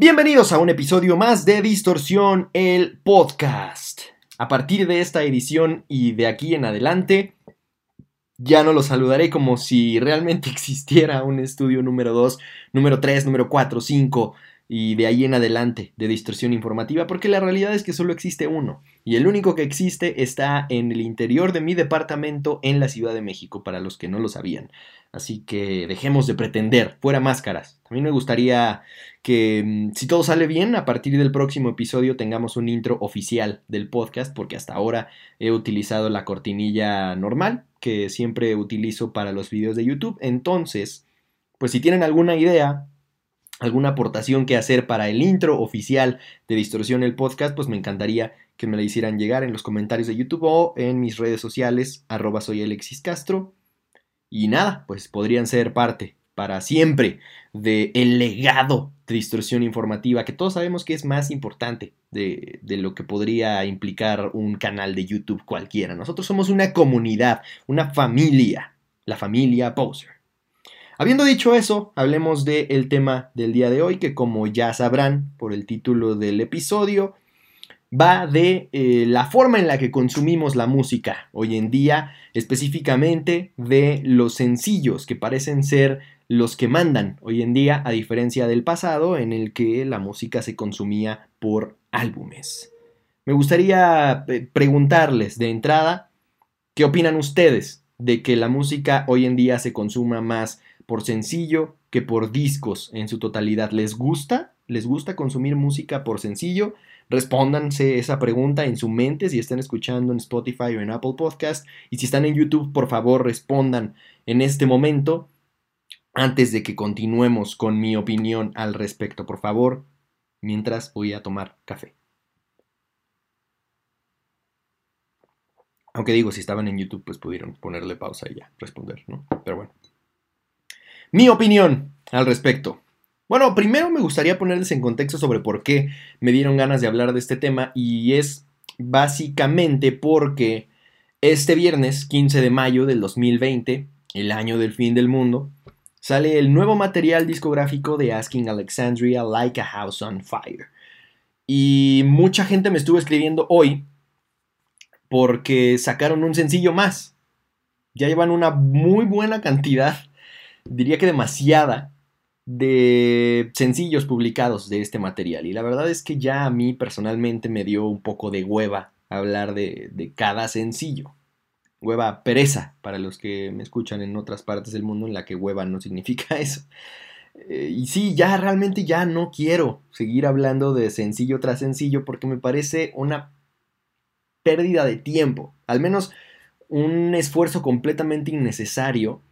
Bienvenidos a un episodio más de Distorsión, el podcast. A partir de esta edición y de aquí en adelante, ya no lo saludaré como si realmente existiera un estudio número 2, número 3, número 4, 5 y de ahí en adelante de distorsión informativa, porque la realidad es que solo existe uno, y el único que existe está en el interior de mi departamento en la Ciudad de México, para los que no lo sabían. Así que dejemos de pretender, fuera máscaras. A mí me gustaría que, mm, si todo sale bien, a partir del próximo episodio tengamos un intro oficial del podcast, porque hasta ahora he utilizado la cortinilla normal, que siempre utilizo para los videos de YouTube. Entonces, pues si tienen alguna idea, alguna aportación que hacer para el intro oficial de Distorsión el podcast, pues me encantaría que me la hicieran llegar en los comentarios de YouTube o en mis redes sociales, arroba soy Alexis Castro. Y nada, pues podrían ser parte para siempre del el legado de distorsión informativa, que todos sabemos que es más importante de, lo que podría implicar un canal de YouTube cualquiera. Nosotros somos una comunidad, una familia, la familia Poser. Habiendo dicho eso, hablemos del tema del día de hoy, que como ya sabrán por el título del episodio, va de eh, la forma en la que consumimos la música hoy en día, específicamente de los sencillos que parecen ser los que mandan hoy en día, a diferencia del pasado en el que la música se consumía por álbumes. Me gustaría eh, preguntarles de entrada, ¿qué opinan ustedes de que la música hoy en día se consuma más por sencillo que por discos en su totalidad. ¿Les gusta? ¿Les gusta consumir música por sencillo? Respóndanse esa pregunta en su mente si están escuchando en Spotify o en Apple Podcast. Y si están en YouTube, por favor, respondan en este momento antes de que continuemos con mi opinión al respecto. Por favor, mientras voy a tomar café. Aunque digo, si estaban en YouTube, pues pudieron ponerle pausa y ya responder, ¿no? Pero bueno. Mi opinión al respecto. Bueno, primero me gustaría ponerles en contexto sobre por qué me dieron ganas de hablar de este tema y es básicamente porque este viernes 15 de mayo del 2020, el año del fin del mundo, sale el nuevo material discográfico de Asking Alexandria Like a House on Fire. Y mucha gente me estuvo escribiendo hoy porque sacaron un sencillo más. Ya llevan una muy buena cantidad diría que demasiada de sencillos publicados de este material. Y la verdad es que ya a mí personalmente me dio un poco de hueva hablar de, de cada sencillo. Hueva pereza para los que me escuchan en otras partes del mundo en la que hueva no significa eso. Eh, y sí, ya realmente ya no quiero seguir hablando de sencillo tras sencillo porque me parece una pérdida de tiempo. Al menos un esfuerzo completamente innecesario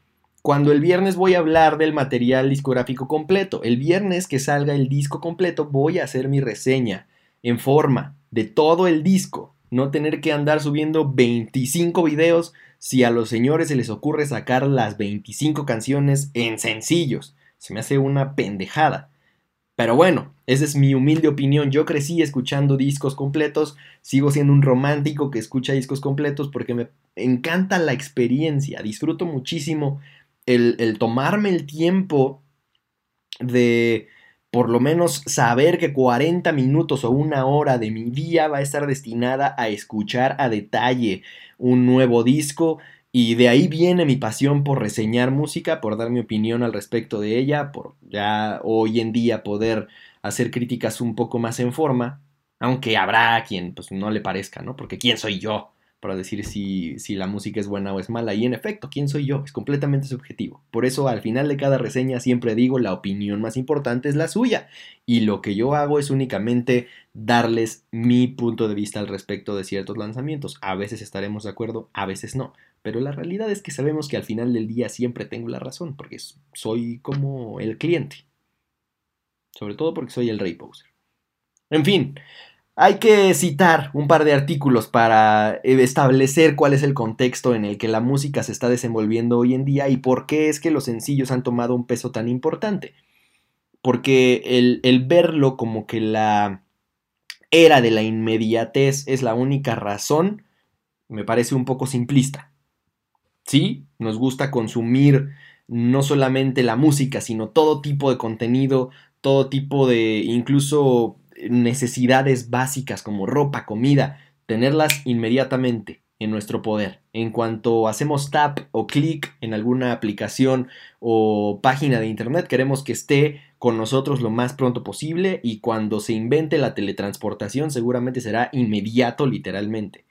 cuando el viernes voy a hablar del material discográfico completo. El viernes que salga el disco completo voy a hacer mi reseña en forma de todo el disco. No tener que andar subiendo 25 videos si a los señores se les ocurre sacar las 25 canciones en sencillos. Se me hace una pendejada. Pero bueno, esa es mi humilde opinión. Yo crecí escuchando discos completos, sigo siendo un romántico que escucha discos completos porque me encanta la experiencia, disfruto muchísimo el, tomarme el tiempo de por lo menos saber que 40 minutos o una hora de mi día va a estar destinada a escuchar a detalle un nuevo disco y de ahí viene mi pasión por reseñar música, por dar mi opinión al respecto de ella, por ya hoy en día poder hacer críticas un poco más en forma, aunque habrá quien pues no le parezca, ¿no? Porque quién soy yo para decir si, si, la música es buena o es mala. Y en efecto, ¿quién soy yo? Es completamente subjetivo. Por eso al final de cada reseña siempre digo la opinión más importante es la suya. Y lo que yo hago es únicamente darles mi punto de vista al respecto de ciertos lanzamientos. A veces estaremos de acuerdo, a veces no. Pero la realidad es que sabemos que al final del día siempre tengo la razón, porque soy como el cliente. Sobre todo porque soy el rey poser. En fin, hay que citar un par de artículos para eh, establecer cuál es el contexto en el que la música se está desenvolviendo hoy en día y por qué es que los sencillos han tomado un peso tan importante. Porque el, verlo como que la era de la inmediatez es la única razón, me parece un poco simplista. Sí, nos gusta consumir no solamente la música, sino todo tipo de contenido todo tipo de incluso necesidades básicas como ropa, comida, tenerlas inmediatamente en nuestro poder. En cuanto hacemos tap o clic en alguna aplicación o página de internet, queremos que esté con nosotros lo más pronto posible y cuando se invente la teletransportación seguramente será inmediato literalmente.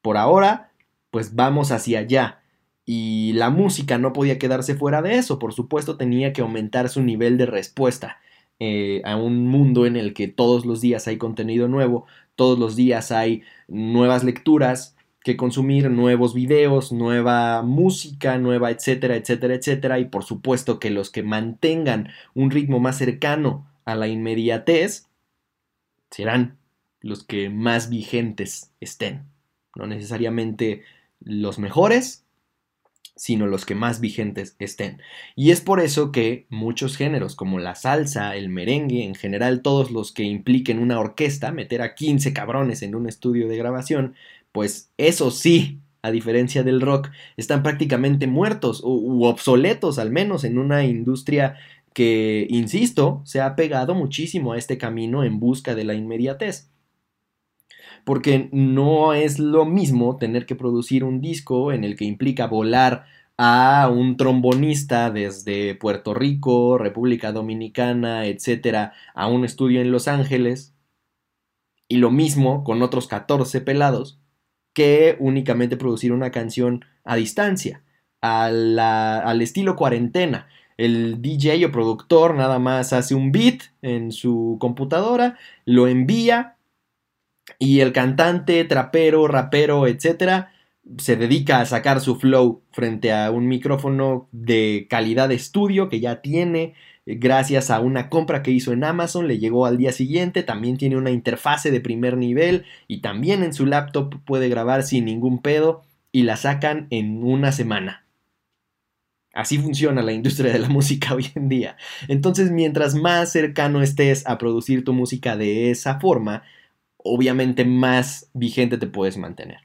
Por ahora, pues vamos hacia allá. Y la música no podía quedarse fuera de eso, por supuesto tenía que aumentar su nivel de respuesta eh, a un mundo en el que todos los días hay contenido nuevo, todos los días hay nuevas lecturas, que consumir nuevos videos, nueva música, nueva, etcétera, etcétera, etcétera. Y por supuesto que los que mantengan un ritmo más cercano a la inmediatez serán los que más vigentes estén. No necesariamente los mejores, sino los que más vigentes estén. Y es por eso que muchos géneros como la salsa, el merengue, en general todos los que impliquen una orquesta, meter a 15 cabrones en un estudio de grabación, pues eso sí, a diferencia del rock, están prácticamente muertos u, obsoletos al menos en una industria que, insisto, se ha pegado muchísimo a este camino en busca de la inmediatez. Porque no es lo mismo tener que producir un disco en el que implica volar a un trombonista desde Puerto Rico, República Dominicana, etcétera, a un estudio en Los Ángeles, y lo mismo con otros 14 pelados, que únicamente producir una canción a distancia, al estilo cuarentena. El DJ o productor nada más hace un beat en su computadora, lo envía y el cantante, trapero, rapero, etcétera, se dedica a sacar su flow frente a un micrófono de calidad de estudio que ya tiene, gracias a una compra que hizo en Amazon, le llegó al día siguiente, también tiene una interfase de primer nivel y también en su laptop puede grabar sin ningún pedo y la sacan en una semana. Así funciona la industria de la música hoy en día. Entonces, mientras más cercano estés a producir tu música de esa forma, obviamente más vigente te puedes mantener.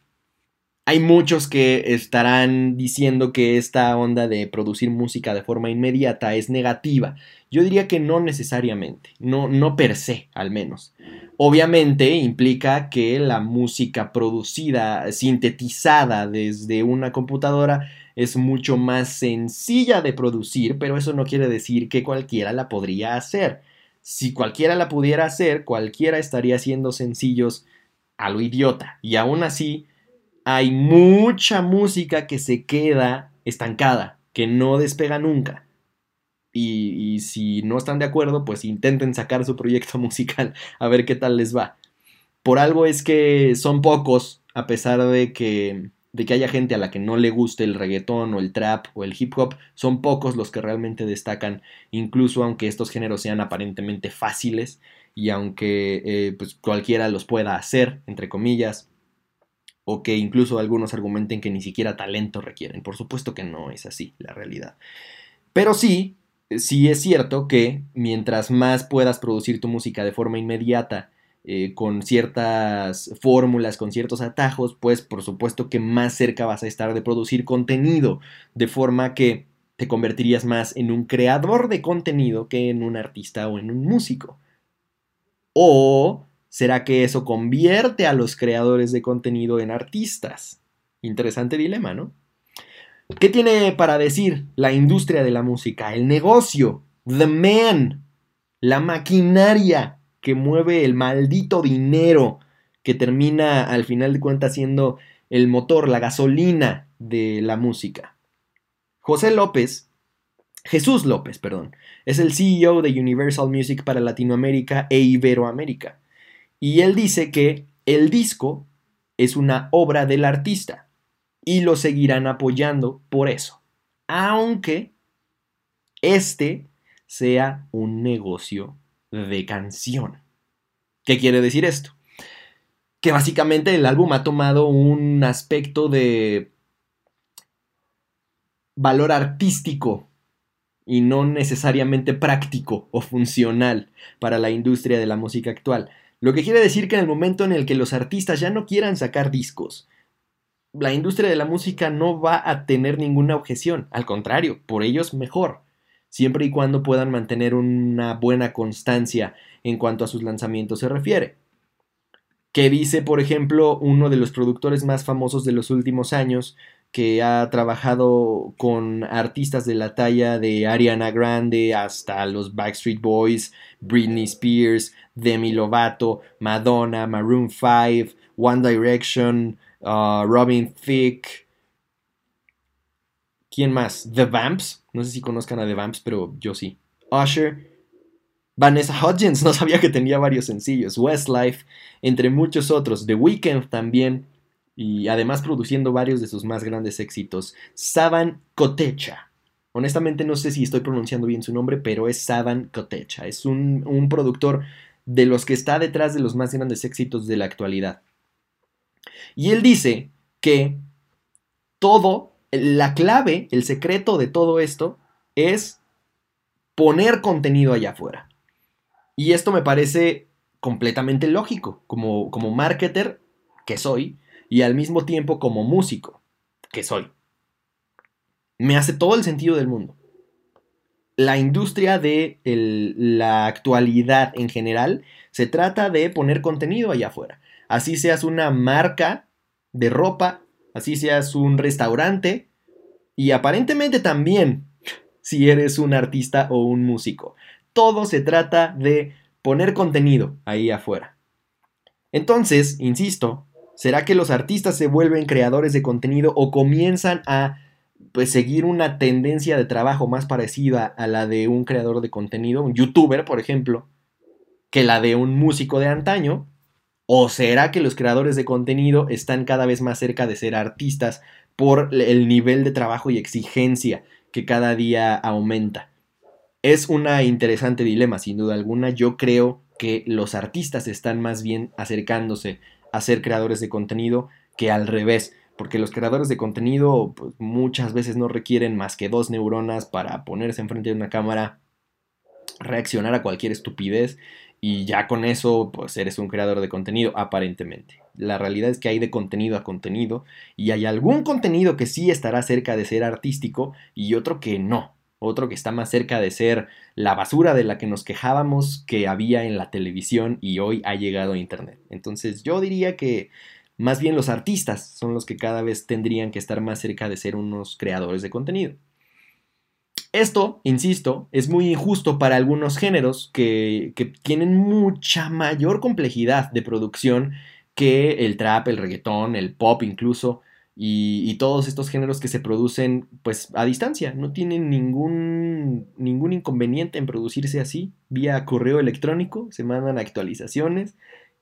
Hay muchos que estarán diciendo que esta onda de producir música de forma inmediata es negativa. Yo diría que no necesariamente, no, no per se al menos. Obviamente implica que la música producida, sintetizada desde una computadora es mucho más sencilla de producir, pero eso no quiere decir que cualquiera la podría hacer. Si cualquiera la pudiera hacer, cualquiera estaría haciendo sencillos a lo idiota. Y aún así, hay mucha música que se queda estancada, que no despega nunca. Y, si no están de acuerdo, pues intenten sacar su proyecto musical a ver qué tal les va. Por algo es que son pocos, a pesar de que, de que haya gente a la que no le guste el reggaetón o el trap o el hip hop, son pocos los que realmente destacan, incluso aunque estos géneros sean aparentemente fáciles y aunque eh, pues cualquiera los pueda hacer, entre comillas o que incluso algunos argumenten que ni siquiera talento requieren. Por supuesto que no es así la realidad. Pero sí, sí es cierto que mientras más puedas producir tu música de forma inmediata, eh, con ciertas fórmulas, con ciertos atajos, pues por supuesto que más cerca vas a estar de producir contenido, de forma que te convertirías más en un creador de contenido que en un artista o en un músico. O ¿Será que eso convierte a los creadores de contenido en artistas? Interesante dilema, ¿no? ¿Qué tiene para decir la industria de la música? El negocio, the man, la maquinaria que mueve el maldito dinero que termina al final de cuentas siendo el motor, la gasolina de la música. José López, Jesús López, perdón, es el CEO de Universal Music para Latinoamérica e Iberoamérica. Y él dice que el disco es una obra del artista y lo seguirán apoyando por eso, aunque este sea un negocio de canción. ¿Qué quiere decir esto? Que básicamente el álbum ha tomado un aspecto de valor artístico y no necesariamente práctico o funcional para la industria de la música actual. Lo que quiere decir que en el momento en el que los artistas ya no quieran sacar discos, la industria de la música no va a tener ninguna objeción, al contrario, por ellos mejor. Siempre y cuando puedan mantener una buena constancia en cuanto a sus lanzamientos se refiere. Que dice, por ejemplo, uno de los productores más famosos de los últimos años, que ha trabajado con artistas de la talla de Ariana Grande hasta los Backstreet Boys, Britney Spears, Demi Lovato, Madonna, Maroon 5, One Direction, uh, Robin Thicke. ¿Quién más? The Vamps. No sé si conozcan a The Vamps, pero yo sí. Usher. Vanessa Hudgens, no sabía que tenía varios sencillos. Westlife, entre muchos otros. The Weeknd también y además produciendo varios de sus más grandes éxitos. Saban Kotecha. Honestamente no sé si estoy pronunciando bien su nombre, pero es Saban Kotecha. Es un, un productor de los que está detrás de los más grandes éxitos de la actualidad. Y él dice que todo, la clave, el secreto de todo esto es poner contenido allá afuera. Y esto me parece completamente lógico. Como, como marketer que soy, y al mismo tiempo como músico que soy. Me hace todo el sentido del mundo. La industria de la actualidad en general se trata de poner contenido allá afuera. Así seas una marca de ropa, así seas un restaurante y aparentemente también si eres un artista o un músico. Todo se trata de poner contenido ahí afuera. Entonces, insisto, ¿Será que los artistas se vuelven creadores de contenido o comienzan a pues, seguir una tendencia de trabajo más parecida a la de un creador de contenido, un youtuber, por ejemplo, que la de un músico de antaño? ¿O será que los creadores de contenido están cada vez más cerca de ser artistas por el nivel de trabajo y exigencia que cada día aumenta? Es una interesante dilema, sin duda alguna. Yo creo que los artistas están más bien acercándose a ser creadores de contenido que al revés, porque los creadores de contenido pues, muchas veces no requieren más que dos neuronas para ponerse enfrente de una cámara, reaccionar a cualquier estupidez y ya con eso pues eres un creador de contenido aparentemente. La realidad es que hay de contenido a contenido y hay algún contenido que sí estará cerca de ser artístico y otro que no otro que está más cerca de ser la basura de la que nos quejábamos que había en la televisión y hoy ha llegado a Internet. Entonces yo diría que más bien los artistas son los que cada vez tendrían que estar más cerca de ser unos creadores de contenido. Esto, insisto, es muy injusto para algunos géneros que, tienen mucha mayor complejidad de producción que el trap, el reggaetón, el pop incluso, y, todos estos géneros que se producen pues a distancia, no tienen ningún, ningún inconveniente en producirse así, vía correo electrónico, se mandan actualizaciones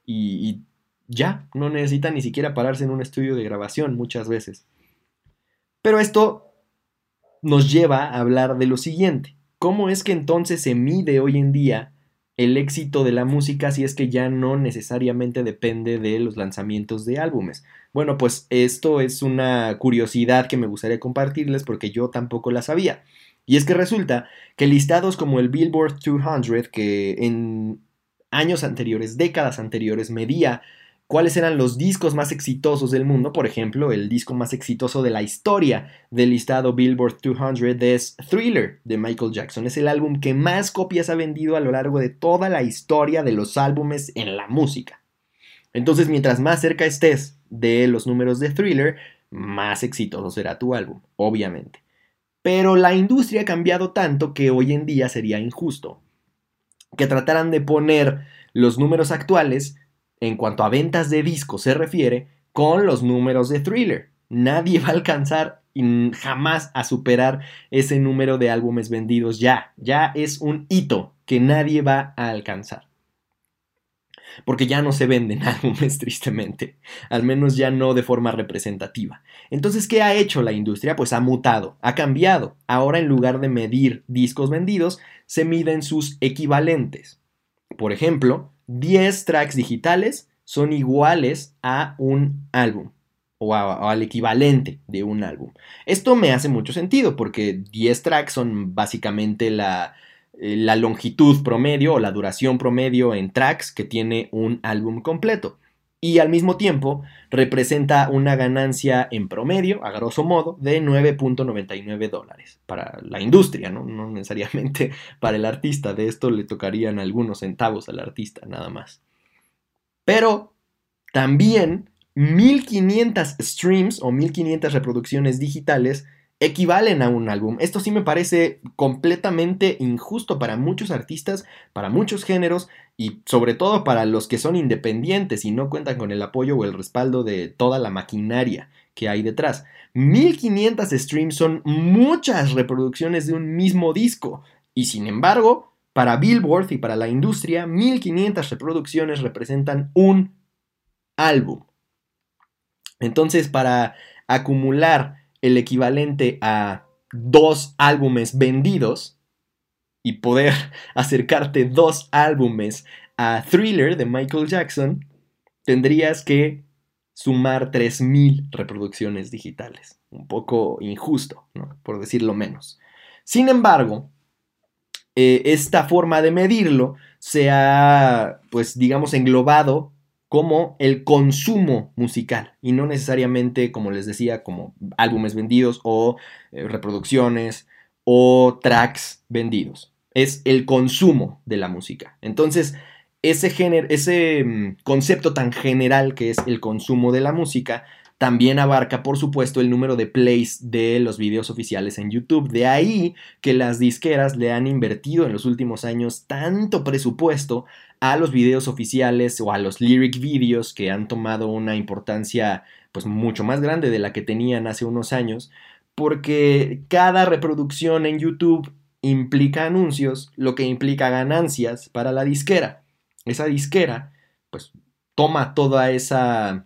y, y ya, no necesitan ni siquiera pararse en un estudio de grabación muchas veces. Pero esto nos lleva a hablar de lo siguiente, ¿cómo es que entonces se mide hoy en día el éxito de la música si es que ya no necesariamente depende de los lanzamientos de álbumes. Bueno, pues esto es una curiosidad que me gustaría compartirles porque yo tampoco la sabía. Y es que resulta que listados como el Billboard 200, que en años anteriores, décadas anteriores, medía cuáles eran los discos más exitosos del mundo. Por ejemplo, el disco más exitoso de la historia del listado Billboard 200 es Thriller de Michael Jackson. Es el álbum que más copias ha vendido a lo largo de toda la historia de los álbumes en la música. Entonces, mientras más cerca estés de los números de Thriller, más exitoso será tu álbum, obviamente. Pero la industria ha cambiado tanto que hoy en día sería injusto que trataran de poner los números actuales en cuanto a ventas de discos se refiere, con los números de thriller. Nadie va a alcanzar jamás a superar ese número de álbumes vendidos ya. Ya es un hito que nadie va a alcanzar. Porque ya no se venden álbumes, tristemente. Al menos ya no de forma representativa. Entonces, ¿qué ha hecho la industria? Pues ha mutado, ha cambiado. Ahora, en lugar de medir discos vendidos, se miden sus equivalentes. Por ejemplo, 10 tracks digitales son iguales a un álbum o, al equivalente de un álbum. Esto me hace mucho sentido porque 10 tracks son básicamente la, eh, la longitud promedio o la duración promedio en tracks que tiene un álbum completo. Y al mismo tiempo representa una ganancia en promedio, a grosso modo, de 9.99 dólares para la industria, ¿no? no necesariamente para el artista. De esto le tocarían algunos centavos al artista, nada más. Pero también 1500 streams o 1500 reproducciones digitales equivalen a un álbum. Esto sí me parece completamente injusto para muchos artistas, para muchos géneros y sobre todo para los que son independientes y no cuentan con el apoyo o el respaldo de toda la maquinaria que hay detrás. 1500 streams son muchas reproducciones de un mismo disco y sin embargo, para Billboard y para la industria, 1500 reproducciones representan un álbum. Entonces, para acumular el equivalente a dos álbumes vendidos y poder acercarte dos álbumes a Thriller de Michael Jackson, tendrías que sumar 3.000 reproducciones digitales. Un poco injusto, por decirlo menos. Sin embargo, eh, esta forma de medirlo se ha, pues digamos, englobado como el consumo musical y no necesariamente, como les decía, como álbumes vendidos o eh, reproducciones o tracks vendidos. Es el consumo de la música. Entonces, ese, género, ese mm, concepto tan general que es el consumo de la música también abarca, por supuesto, el número de plays de los videos oficiales en YouTube. De ahí que las disqueras le han invertido en los últimos años tanto presupuesto a los videos oficiales o a los lyric videos que han tomado una importancia pues mucho más grande de la que tenían hace unos años, porque cada reproducción en YouTube implica anuncios, lo que implica ganancias para la disquera. Esa disquera pues toma toda esa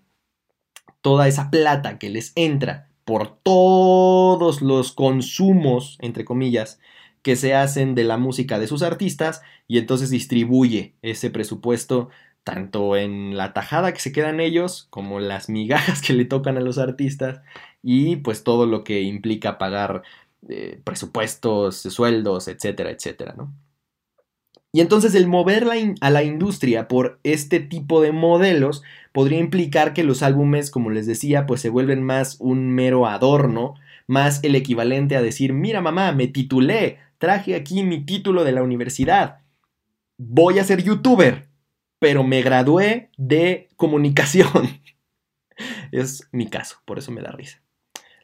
toda esa plata que les entra por todos los consumos, entre comillas, que se hacen de la música de sus artistas y entonces distribuye ese presupuesto tanto en la tajada que se quedan ellos como las migajas que le tocan a los artistas y pues todo lo que implica pagar eh, presupuestos, sueldos, etcétera, etcétera, ¿no? Y entonces el mover a la industria por este tipo de modelos podría implicar que los álbumes, como les decía, pues se vuelven más un mero adorno, más el equivalente a decir, mira mamá, me titulé, traje aquí mi título de la universidad, voy a ser youtuber, pero me gradué de comunicación. es mi caso, por eso me da risa.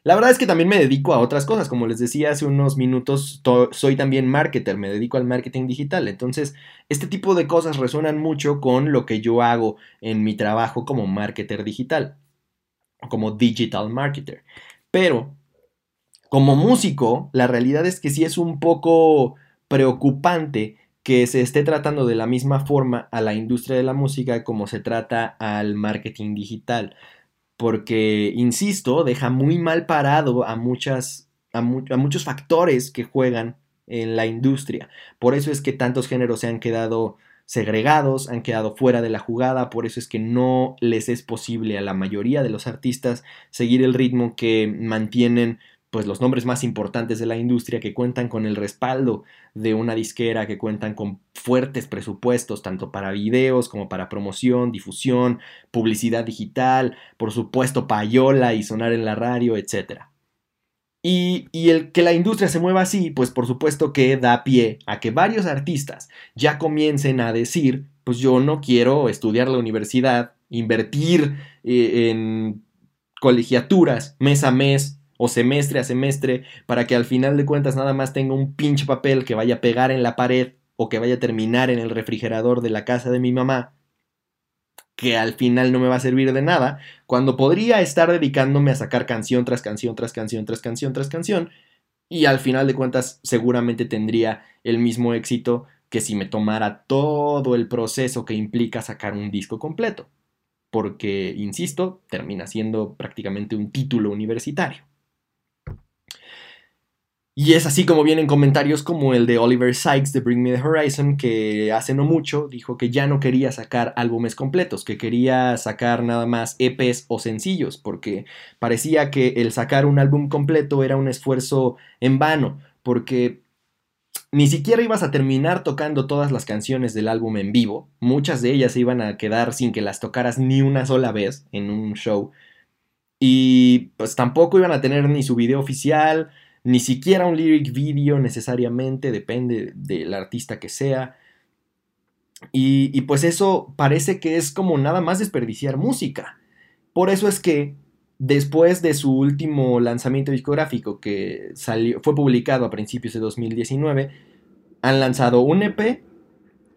La verdad es que también me dedico a otras cosas, como les decía hace unos minutos, soy también marketer, me dedico al marketing digital, entonces este tipo de cosas resuenan mucho con lo que yo hago en mi trabajo como marketer digital, como digital marketer. Pero como músico, la realidad es que sí es un poco preocupante que se esté tratando de la misma forma a la industria de la música como se trata al marketing digital porque, insisto, deja muy mal parado a, muchas, a, muchos factores que juegan en la industria. Por eso es que tantos géneros se han quedado segregados, han quedado fuera de la jugada, por eso es que no les es posible a la mayoría de los artistas seguir el ritmo que mantienen pues los nombres más importantes de la industria que cuentan con el respaldo de una disquera, que cuentan con fuertes presupuestos tanto para videos como para promoción, difusión, publicidad digital, por supuesto payola y sonar en la radio, etc. Y, y, el que la industria se mueva así, pues por supuesto que da pie a que varios artistas ya comiencen a decir, pues yo no quiero estudiar la universidad, invertir eh, en colegiaturas mes a mes o semestre a semestre para que al final de cuentas nada más tenga un pinche papel que vaya a pegar en la pared o que vaya a terminar en el refrigerador de la casa de mi mamá, que al final no me va a servir de nada, cuando podría estar dedicándome a sacar canción tras canción, tras canción, tras canción, tras canción, y al final de cuentas seguramente tendría el mismo éxito que si me tomara todo el proceso que implica sacar un disco completo, porque, insisto, termina siendo prácticamente un título universitario. Y es así como vienen comentarios como el de Oliver Sykes de Bring Me the Horizon, que hace no mucho dijo que ya no quería sacar álbumes completos, que quería sacar nada más EPs o sencillos, porque parecía que el sacar un álbum completo era un esfuerzo en vano, porque ni siquiera ibas a terminar tocando todas las canciones del álbum en vivo. Muchas de ellas iban a quedar sin que las tocaras ni una sola vez en un show. Y pues tampoco iban a tener ni su video oficial, ni siquiera un lyric video necesariamente, depende del artista que sea. Y, pues eso parece que es como nada más desperdiciar música. Por eso es que después de su último lanzamiento discográfico que salió, fue publicado a principios de 2019, han lanzado un EP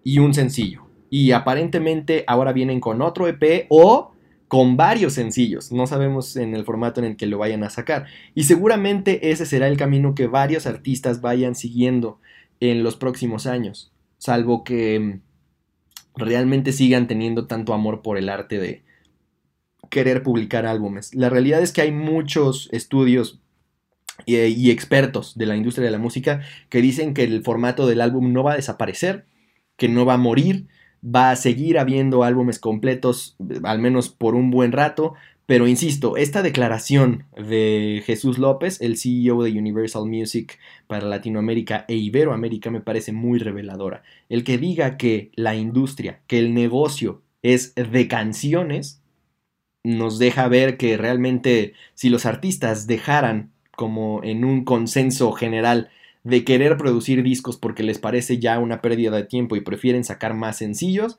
y un sencillo. Y aparentemente ahora vienen con otro EP o con varios sencillos. No sabemos en el formato en el que lo vayan a sacar. Y seguramente ese será el camino que varios artistas vayan siguiendo en los próximos años. Salvo que mm, realmente sigan teniendo tanto amor por el arte de querer publicar álbumes. La realidad es que hay muchos estudios y, expertos de la industria de la música que dicen que el formato del álbum no va a desaparecer, que no va a morir, va a seguir habiendo álbumes completos, al menos por un buen rato, pero insisto, esta declaración de Jesús López, el CEO de Universal Music para Latinoamérica e Iberoamérica, me parece muy reveladora. El que diga que la industria, que el negocio es de canciones, nos deja ver que realmente si los artistas dejaran como en un consenso general de querer producir discos porque les parece ya una pérdida de tiempo y prefieren sacar más sencillos,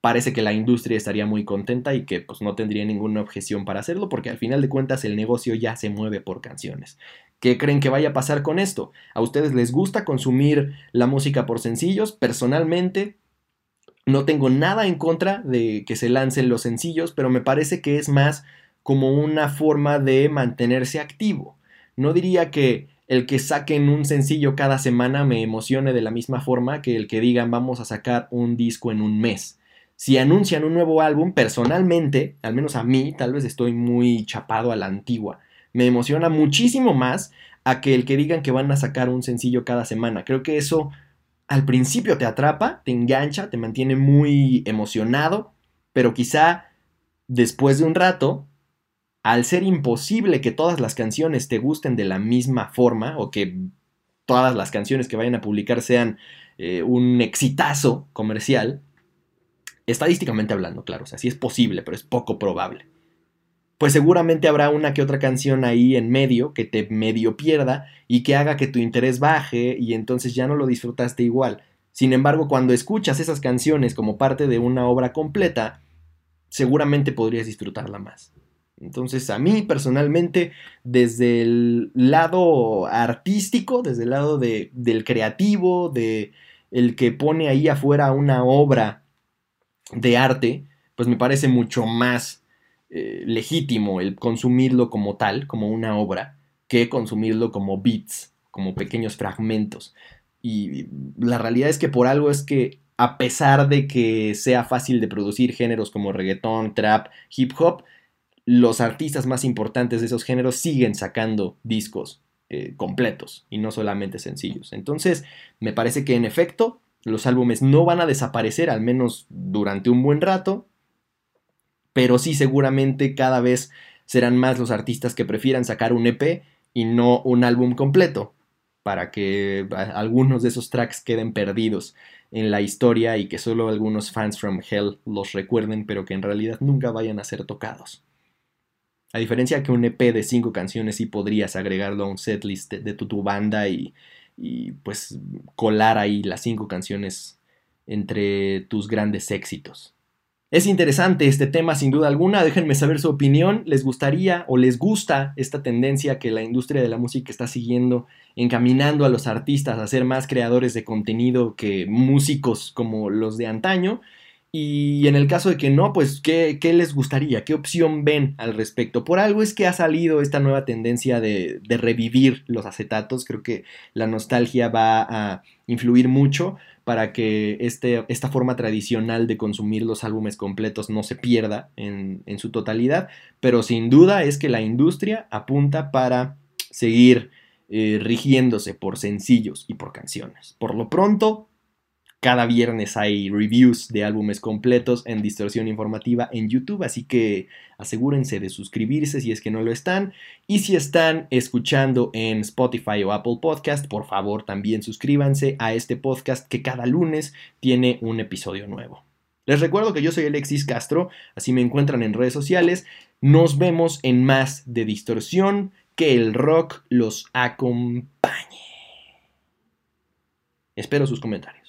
parece que la industria estaría muy contenta y que pues no tendría ninguna objeción para hacerlo porque al final de cuentas el negocio ya se mueve por canciones. ¿Qué creen que vaya a pasar con esto? ¿A ustedes les gusta consumir la música por sencillos? Personalmente no tengo nada en contra de que se lancen los sencillos, pero me parece que es más como una forma de mantenerse activo. No diría que el que saquen un sencillo cada semana me emocione de la misma forma que el que digan vamos a sacar un disco en un mes. Si anuncian un nuevo álbum, personalmente, al menos a mí, tal vez estoy muy chapado a la antigua. Me emociona muchísimo más a que el que digan que van a sacar un sencillo cada semana. Creo que eso al principio te atrapa, te engancha, te mantiene muy emocionado, pero quizá después de un rato, al ser imposible que todas las canciones te gusten de la misma forma o que todas las canciones que vayan a publicar sean eh, un exitazo comercial, estadísticamente hablando, claro, o sea, sí es posible, pero es poco probable pues seguramente habrá una que otra canción ahí en medio que te medio pierda y que haga que tu interés baje y entonces ya no lo disfrutaste igual. Sin embargo, cuando escuchas esas canciones como parte de una obra completa, seguramente podrías disfrutarla más. Entonces, a mí personalmente, desde el lado artístico, desde el lado de, del creativo, de el que pone ahí afuera una obra de arte, pues me parece mucho más eh, legítimo el consumirlo como tal, como una obra, que consumirlo como bits, como pequeños fragmentos. Y la realidad es que por algo es que a pesar de que sea fácil de producir géneros como reggaetón, trap, hip hop, los artistas más importantes de esos géneros siguen sacando discos eh, completos y no solamente sencillos. Entonces, me parece que en efecto los álbumes no van a desaparecer, al menos durante un buen rato, pero sí seguramente cada vez serán más los artistas que prefieran sacar un EP y no un álbum completo, para que algunos de esos tracks queden perdidos en la historia y que solo algunos fans from Hell los recuerden, pero que en realidad nunca vayan a ser tocados. A diferencia que un EP de cinco canciones sí podrías agregarlo a un setlist de, tu, banda y, y pues colar ahí las cinco canciones entre tus grandes éxitos. Es interesante este tema sin duda alguna, déjenme saber su opinión, ¿les gustaría o les gusta esta tendencia que la industria de la música está siguiendo, encaminando a los artistas a ser más creadores de contenido que músicos como los de antaño? Y en el caso de que no, pues ¿qué, les gustaría? ¿Qué opción ven al respecto? Por algo es que ha salido esta nueva tendencia de, de revivir los acetatos, creo que la nostalgia va a influir mucho para que este, esta forma tradicional de consumir los álbumes completos no se pierda en, su totalidad, pero sin duda es que la industria apunta para seguir eh, rigiéndose por sencillos y por canciones. Por lo pronto, Cada viernes hay reviews de álbumes completos en Distorsión Informativa en YouTube, así que asegúrense de suscribirse si es que no lo están. Y si están escuchando en Spotify o Apple Podcast, por favor también suscríbanse a este podcast que cada lunes tiene un episodio nuevo. Les recuerdo que yo soy Alexis Castro, así me encuentran en redes sociales. Nos vemos en más de Distorsión, que el rock los acompañe. Espero sus comentarios.